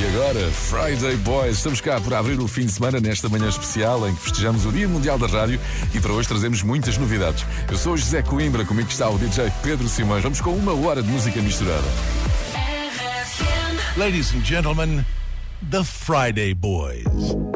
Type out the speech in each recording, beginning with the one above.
E agora, Friday Boys. Estamos cá por abrir o fim de semana nesta manhã especial em que festejamos o Dia Mundial da Rádio e para hoje trazemos muitas novidades. Eu sou José Coimbra, comigo está o DJ Pedro Simões. Vamos com uma hora de música misturada. Ladies and gentlemen, The Friday Boys.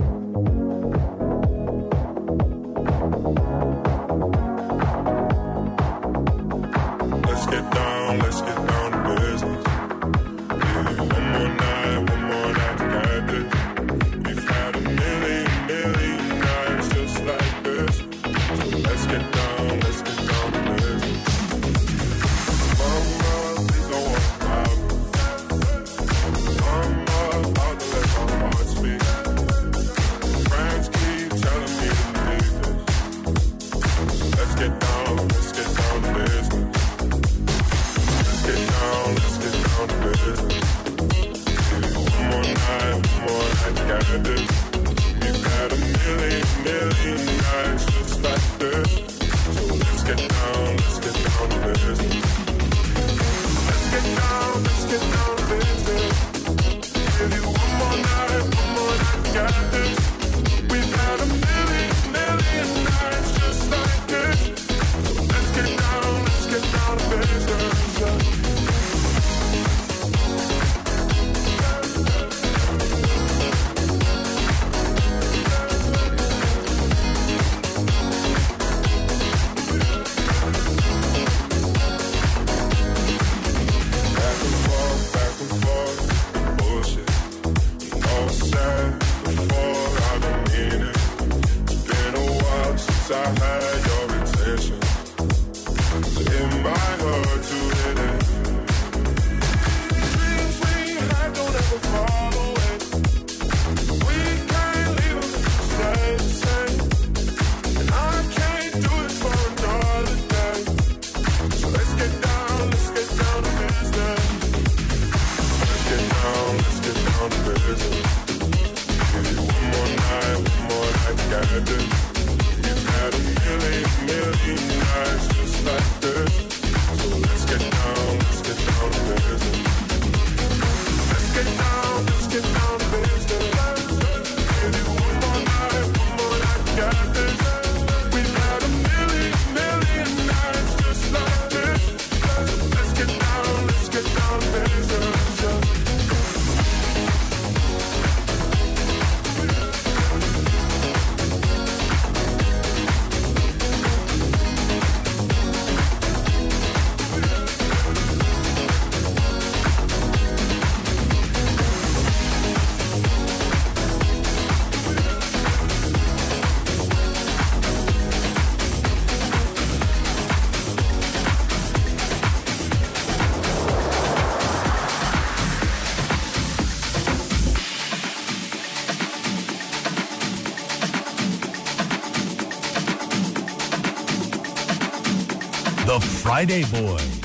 Friday Boys.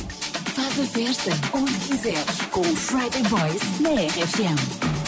Faz a festa onde quiseres com o Friday Boys na RFM.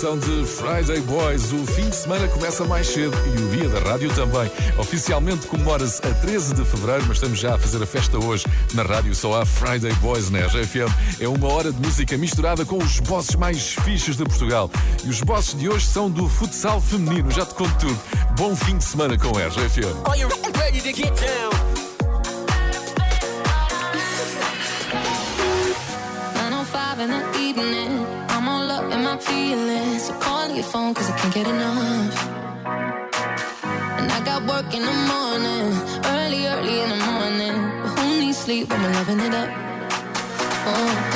edição de Friday Boys. O fim de semana começa mais cedo e o dia da rádio também. Oficialmente comemora-se a 13 de fevereiro, mas estamos já a fazer a festa hoje. Na rádio só há Friday Boys na né? RFM. É uma hora de música misturada com os bosses mais fixos de Portugal. E os bosses de hoje são do futsal feminino. Já te conto tudo. Bom fim de semana com a RFM. Are you ready to get down? phone cause I can't get enough. And I got work in the morning, early, early in the morning. But who needs sleep when we're loving it up? Oh.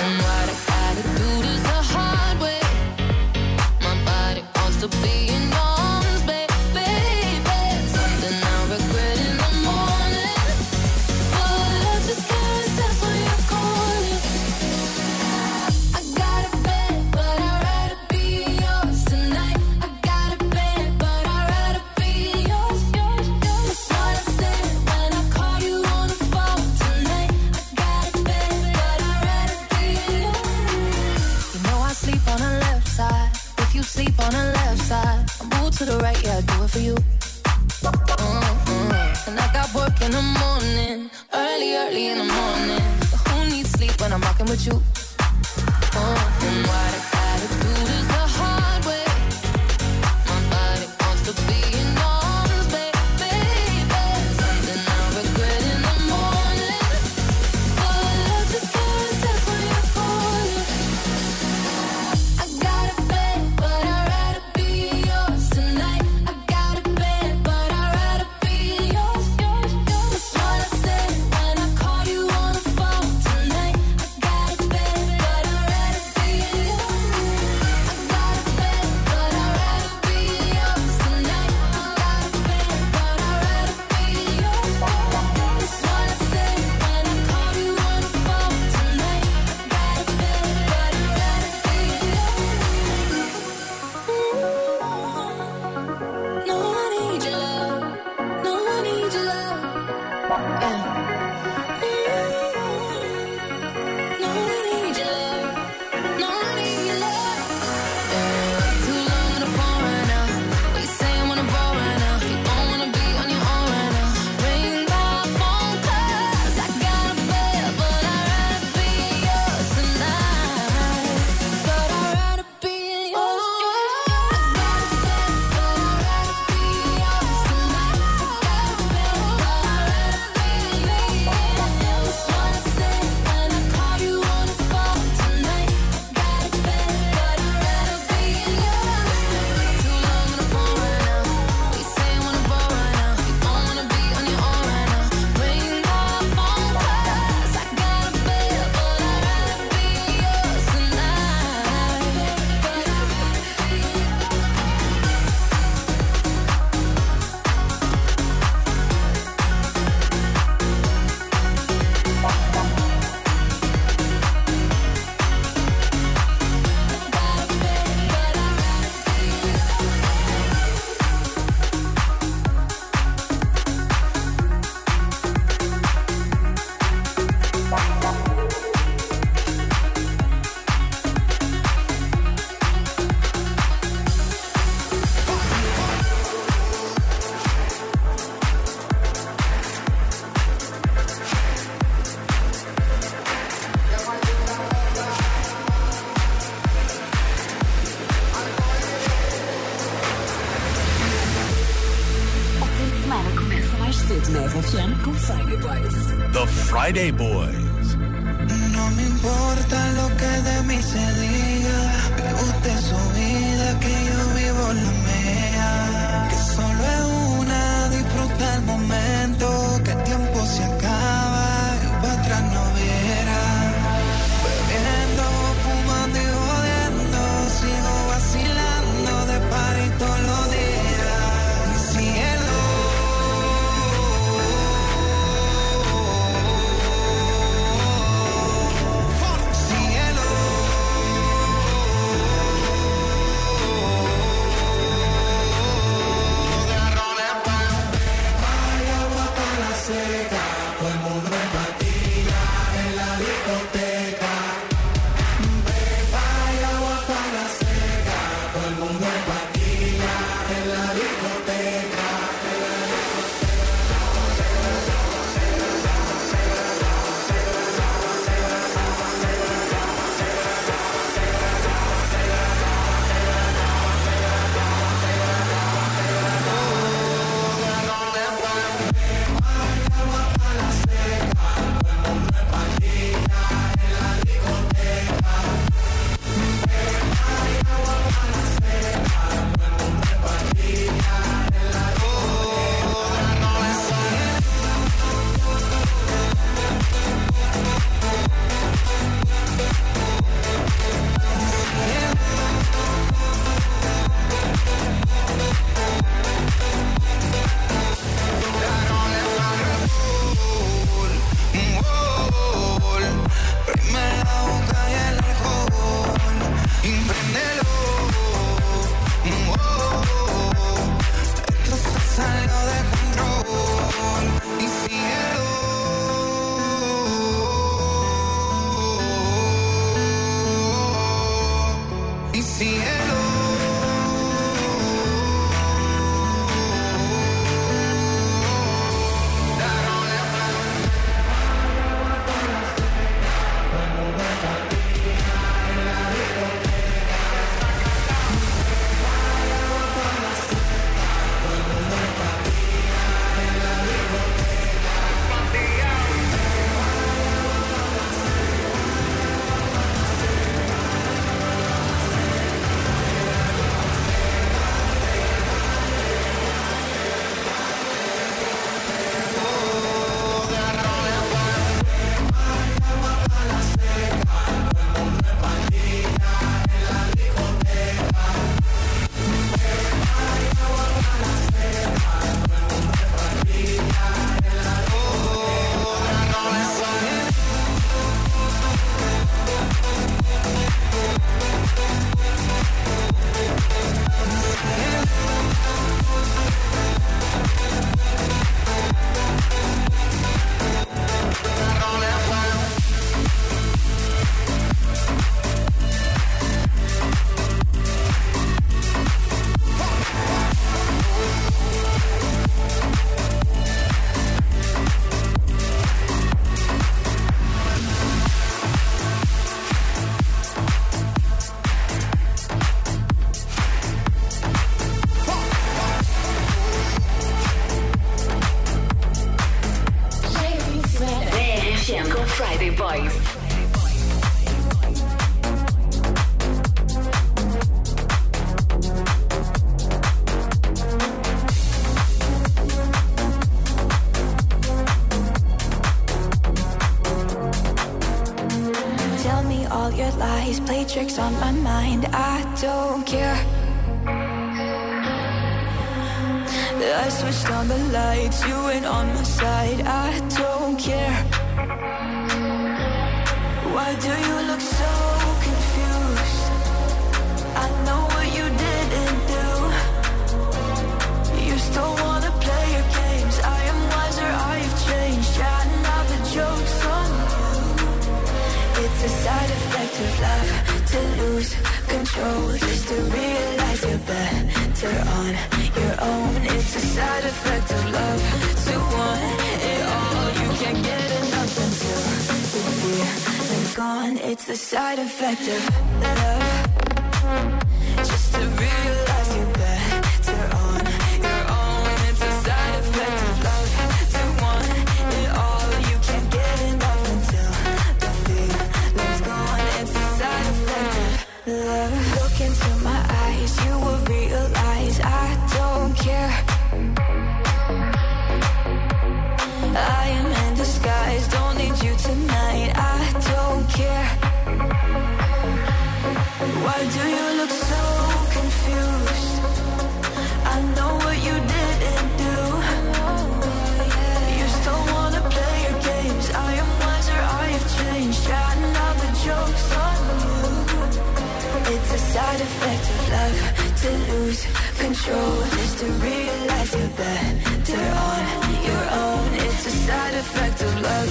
control is to realize you're better on your own. It's a side effect of love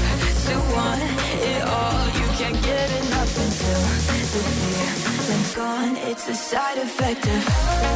to want it all. You can't get enough until the fear has gone. It's a side effect of. love.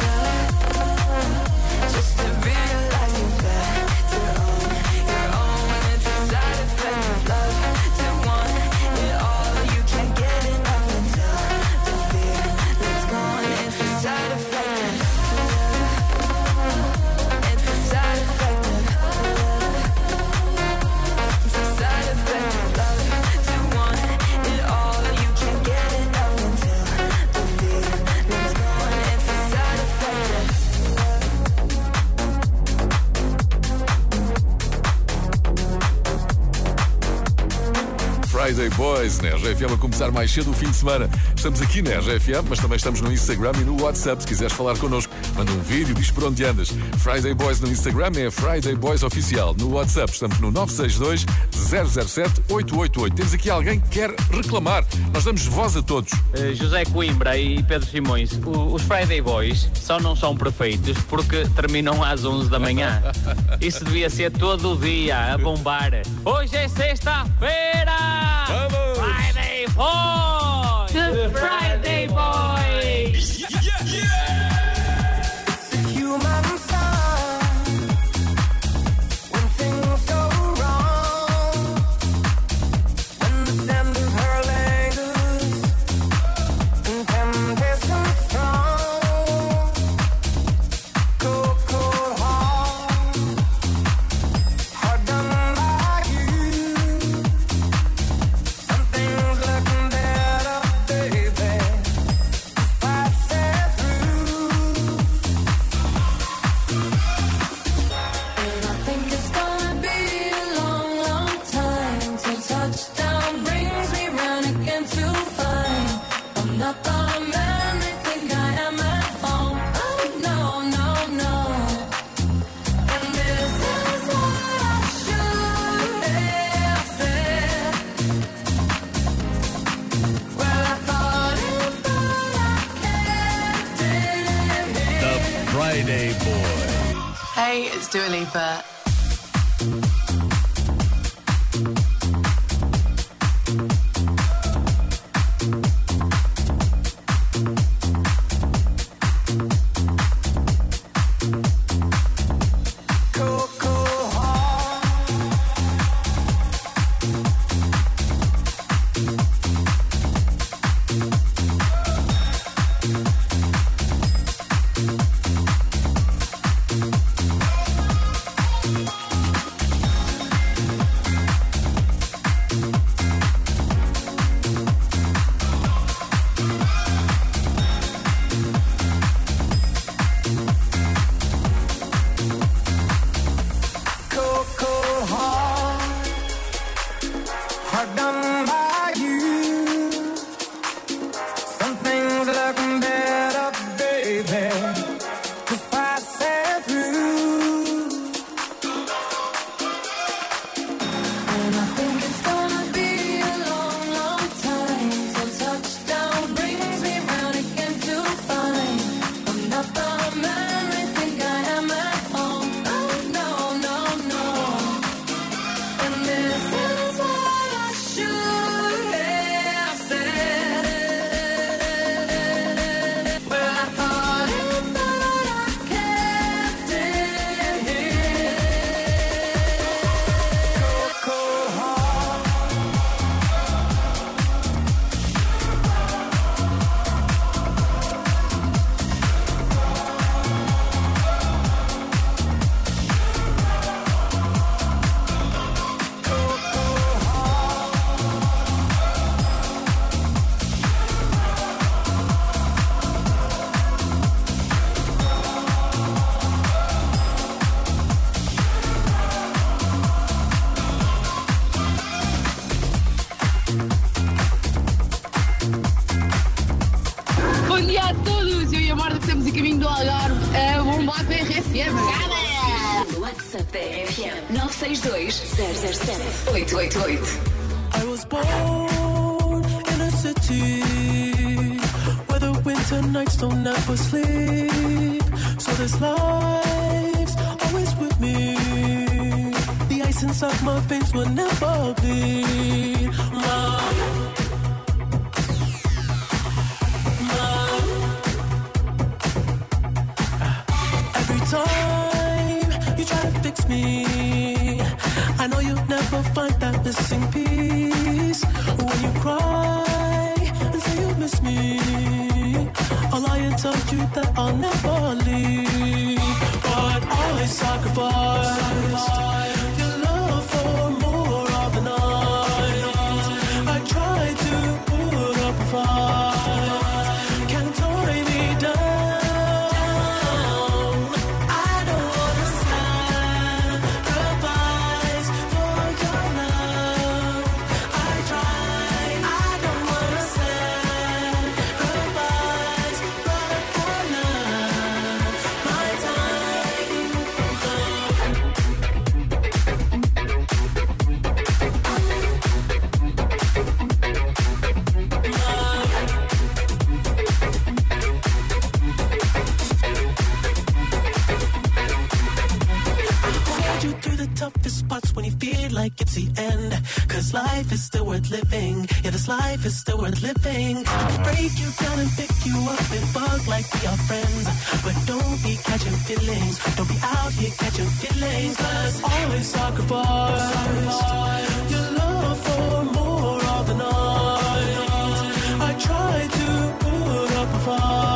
na RGFM a começar mais cedo o fim de semana. Estamos aqui na RGFM, mas também estamos no Instagram e no WhatsApp. Se quiseres falar connosco, manda um vídeo, diz por onde andas. Friday Boys no Instagram é Friday Boys Oficial. No WhatsApp estamos no 962 007 888. Temos aqui alguém que quer reclamar. Nós damos voz a todos. Uh, José Coimbra e Pedro Simões, o, os Friday Boys só não são perfeitos porque terminam às 11 da manhã. Isso devia ser todo o dia a bombar. Hoje é sexta-feira! Vamos! On to Friday. But. this life's always with me. The ice inside my face will never bleed. Every time you try to fix me. I know you'll never find that missing piece when you cry. like it's the end. Cause life is still worth living. Yeah, this life is still worth living. I break you down and pick you up and fuck like we are friends. But don't be catching feelings. Don't be out here catching feelings. Cause always sacrifice. sacrifice. Your love for more of the night. I try to put up a fight.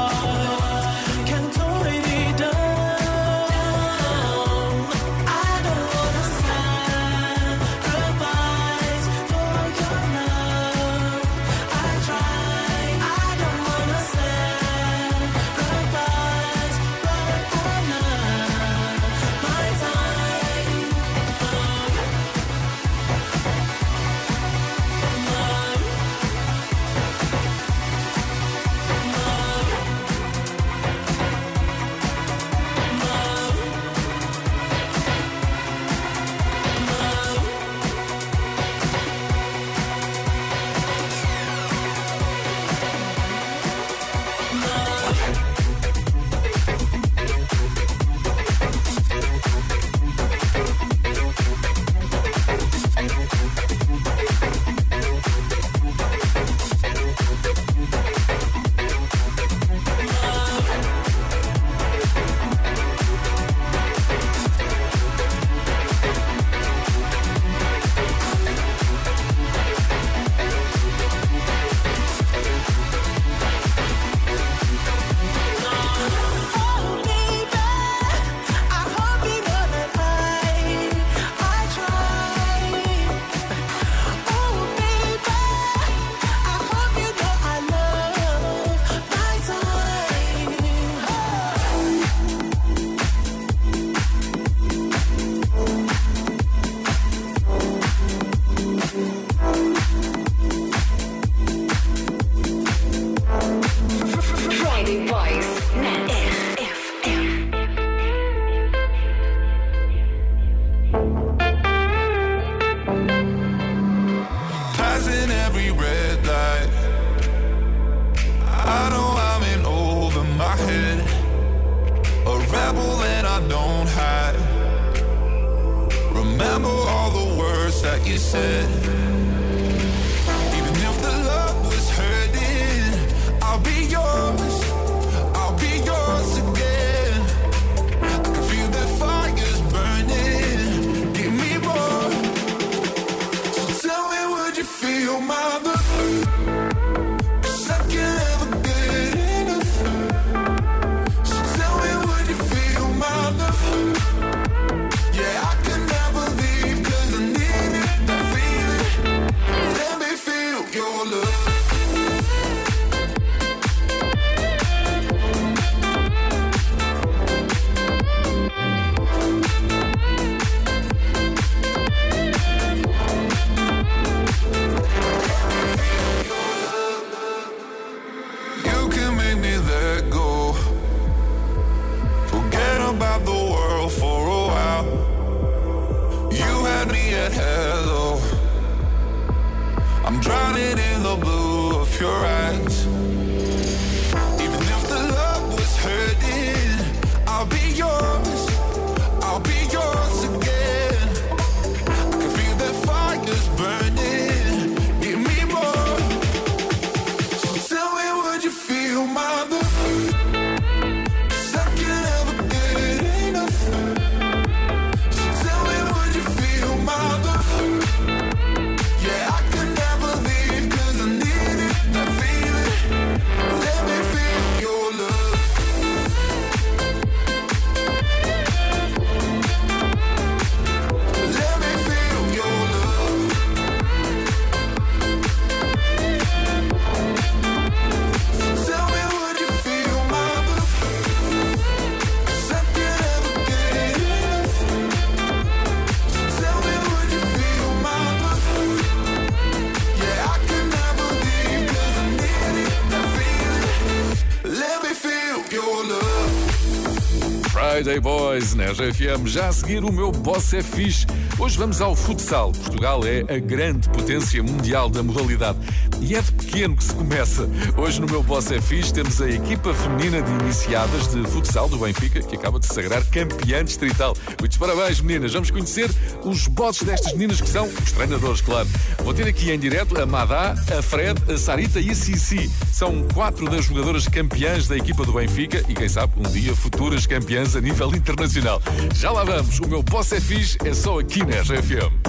Já GFM. Já a seguir, o meu boss é fixe. Hoje vamos ao futsal. Portugal é a grande potência mundial da modalidade. E é de pequeno que se começa. Hoje, no meu boss é fixe, temos a equipa feminina de iniciadas de futsal do Benfica, que acaba de se sagrar campeã distrital. Muitos parabéns, meninas. Vamos conhecer os bosses destas meninas, que são os treinadores, claro. Vou ter aqui em direto a Madá, a Fred, a Sarita e a Sissi são quatro das jogadoras campeãs da equipa do Benfica e, quem sabe, um dia futuras campeãs a nível internacional. Já lá vamos, o meu Boss é Fiz é só aqui na RFM.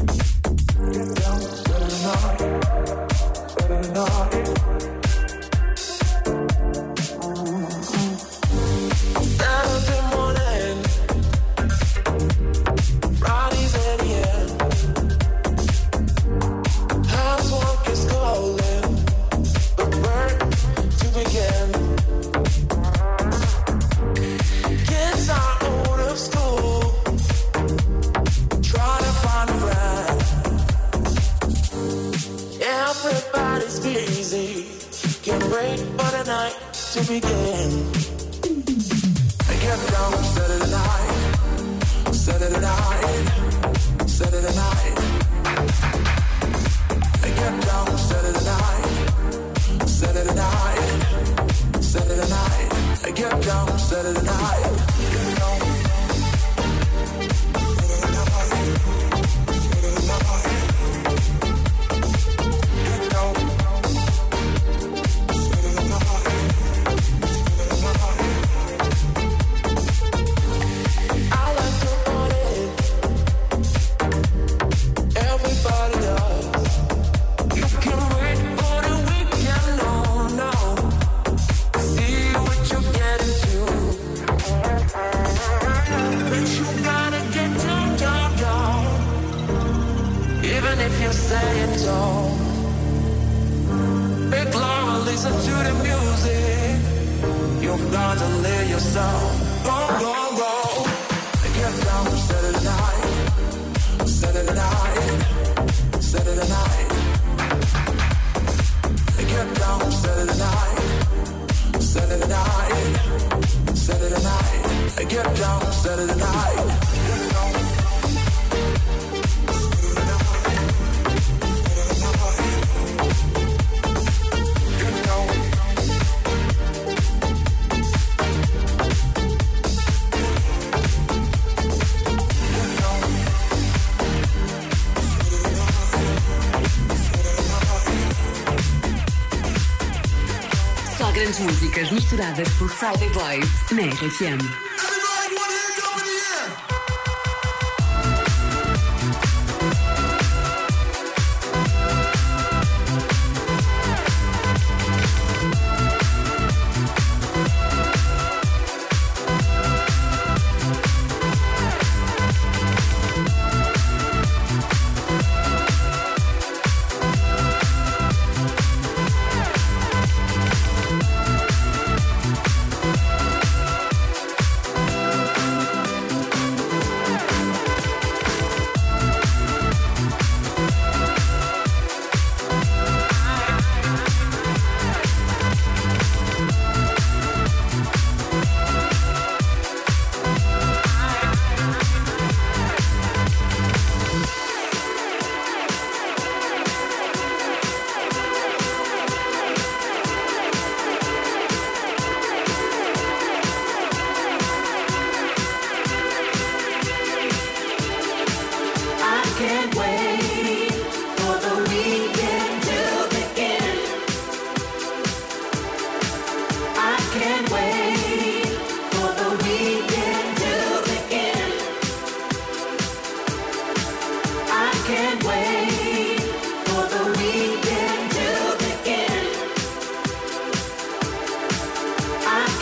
Misturadas por Friday Boys na RFM.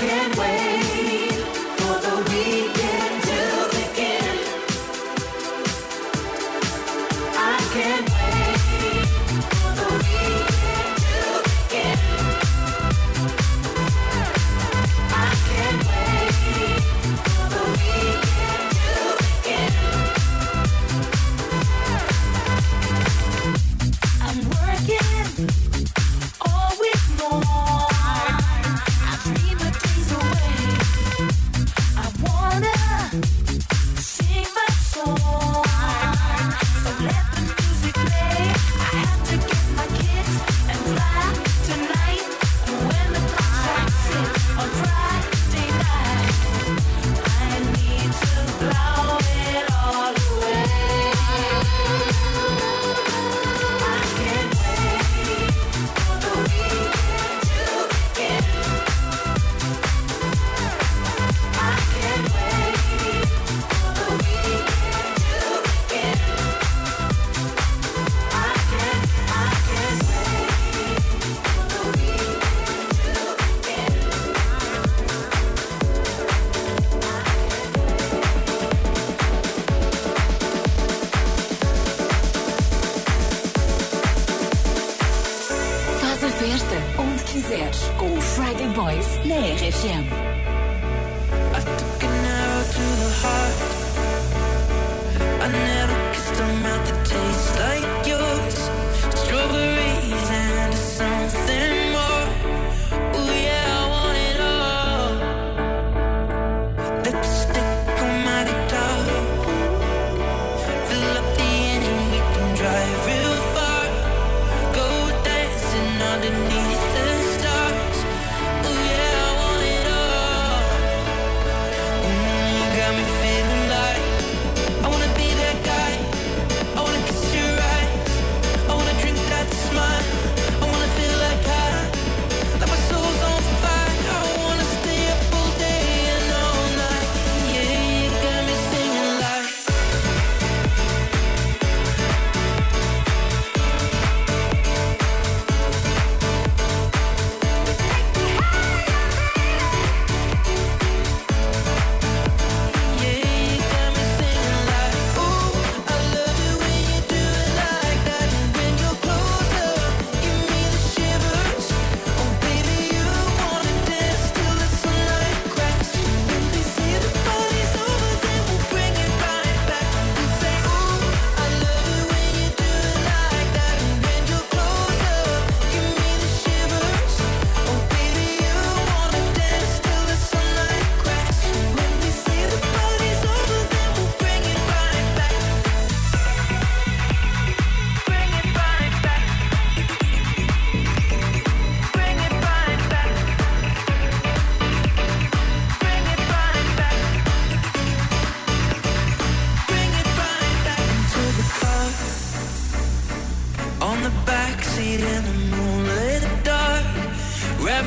Can't wait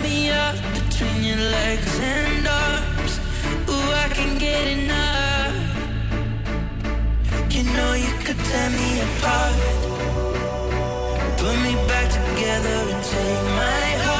me up between your legs and arms. Ooh, I can get enough. You know you could tear me apart. Put me back together and take my heart.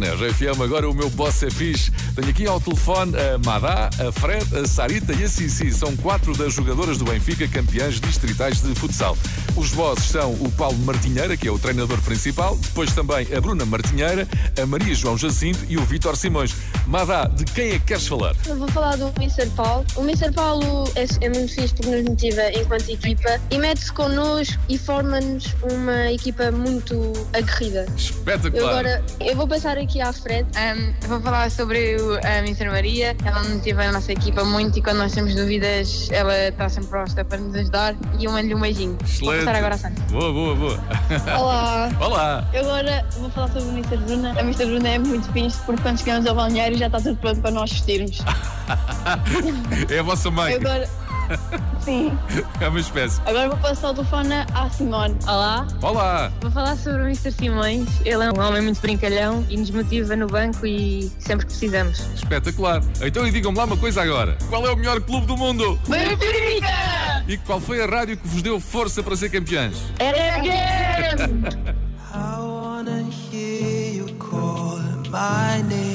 Né? RFM, agora o meu boss é fixe. Tenho aqui ao telefone a Madá, a Fred, a Sarita e a Cici. São quatro das jogadoras do Benfica, campeãs distritais de futsal. Os bosses são o Paulo Martinheira, que é o treinador principal, depois também a Bruna Martinheira, a Maria João Jacinto e o Vítor Simões. Madá, de quem é que queres falar? Eu vou falar do Mr. Paulo. O Mr. Paulo é, é muito fixe porque nos motiva enquanto equipa e mete-se connosco e forma-nos uma equipa muito aguerrida. Espetacular. Eu agora eu vou passar aqui à Fred. Um, vou falar sobre o, a Mr. Maria. Ela motiva a nossa equipa muito e quando nós temos dúvidas, ela está sempre pronta para nos ajudar. E eu mando-lhe um beijinho. Excelente. Passar agora a Sandra. Boa, boa, boa. Olá. Olá. Eu agora vou falar sobre o Mr. Bruna. A Mr. Bruna é muito fixe porque quando chegamos ao balneário já está tudo pronto para nós vestirmos. É a vossa mãe. Eu agora. Sim. É uma espécie. Agora vou passar o telefone à Simone. Olá. Olá. Vou falar sobre o Mr. Simões. Ele é um homem muito brincalhão e nos motiva no banco e sempre que precisamos. Espetacular. Então e digam-me lá uma coisa agora. Qual é o melhor clube do mundo? Benfica! E qual foi a rádio que vos deu força para ser campeões? Again! I wanna hear you call my name.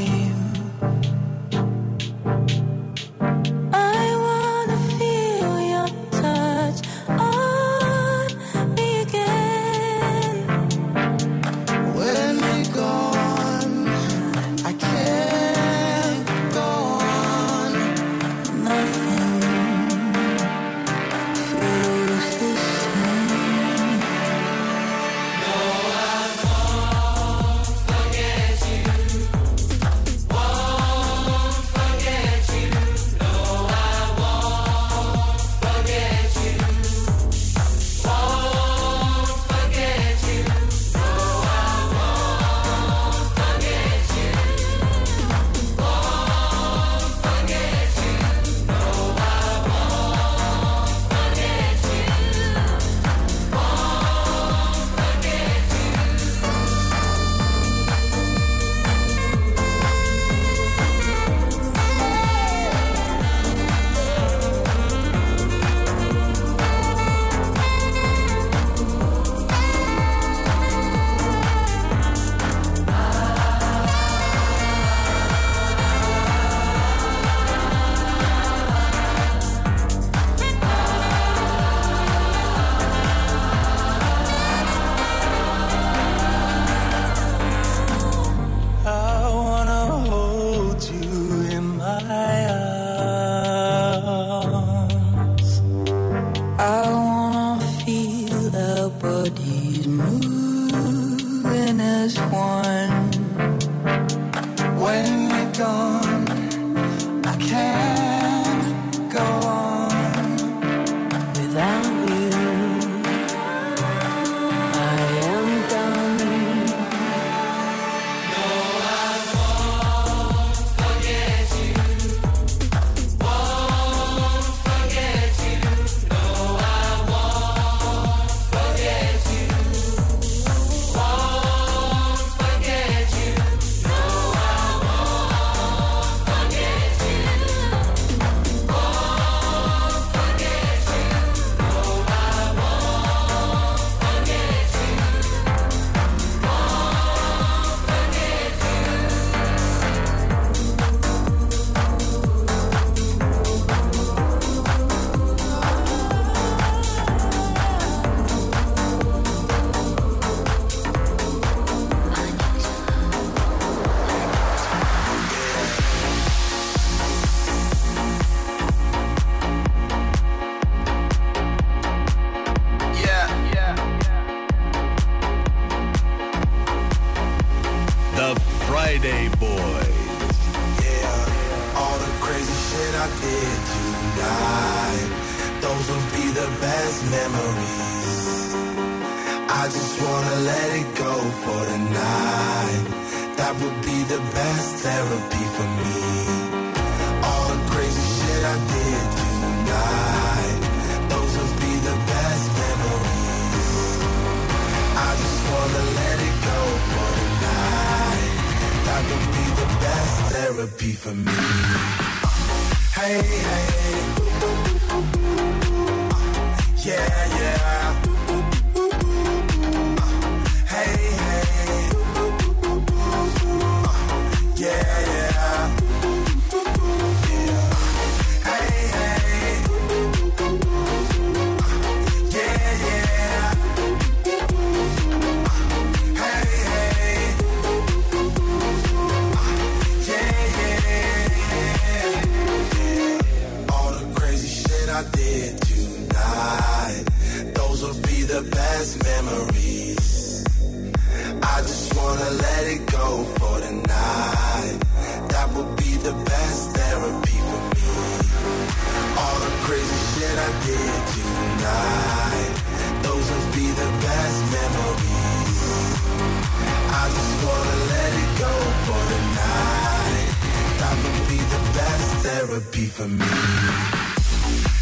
be for me.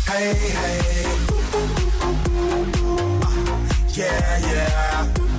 Hey, hey. Uh, yeah, yeah.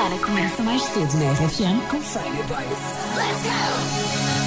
semana começa mais cedo na RFM com Friday Boys. Let's go!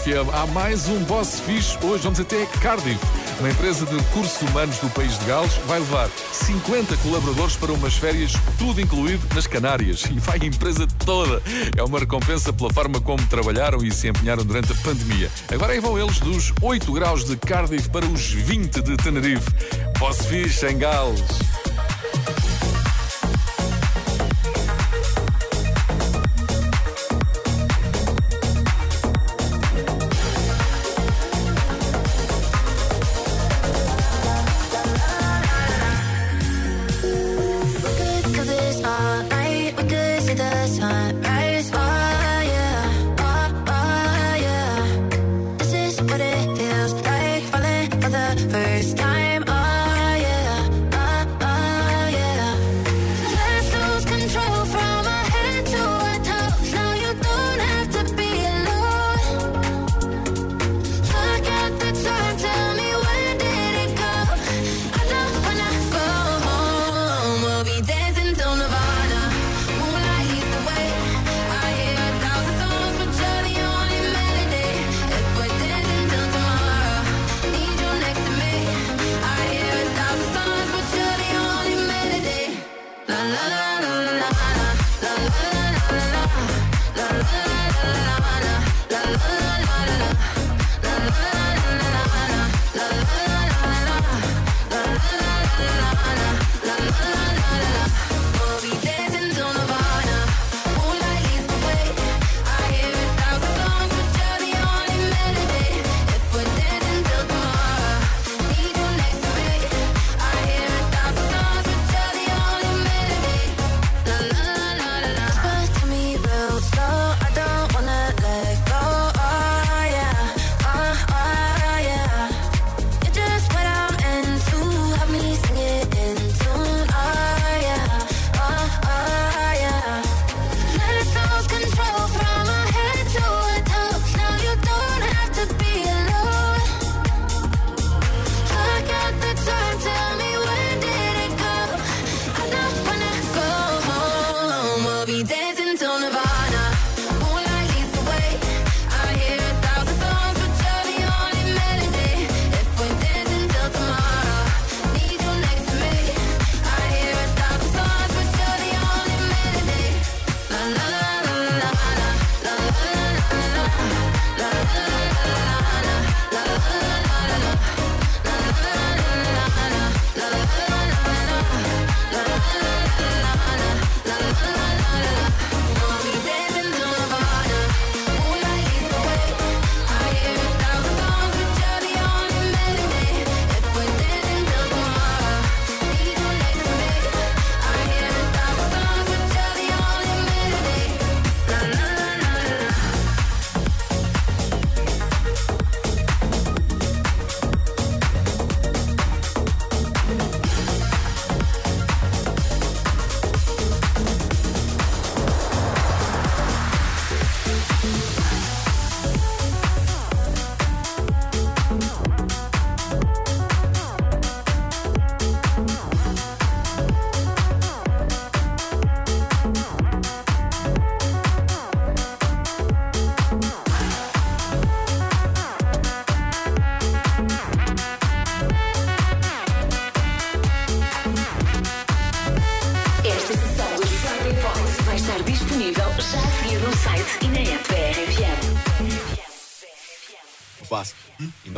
FM. Há mais um Boss Fish. Hoje vamos até Cardiff. Uma empresa de recursos humanos do país de Gales vai levar 50 colaboradores para umas férias, tudo incluído nas Canárias. E vai a empresa toda. É uma recompensa pela forma como trabalharam e se empenharam durante a pandemia. Agora aí vão eles dos 8 graus de Cardiff para os 20 de Tenerife. Boss Fish em Gales.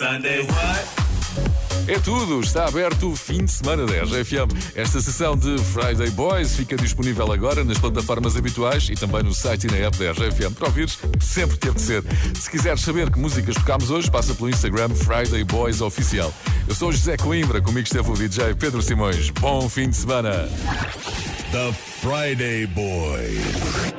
Sunday what? É tudo, está aberto o fim de semana da RGFM. Esta sessão de Friday Boys fica disponível agora nas plataformas habituais e também no site e na app da RGFM. para ouvires sempre de ser. Se quiseres saber que músicas tocámos hoje, passa pelo Instagram Friday Boys Oficial. Eu sou José Coimbra, comigo esteve o DJ Pedro Simões. Bom fim de semana. The Friday Boys.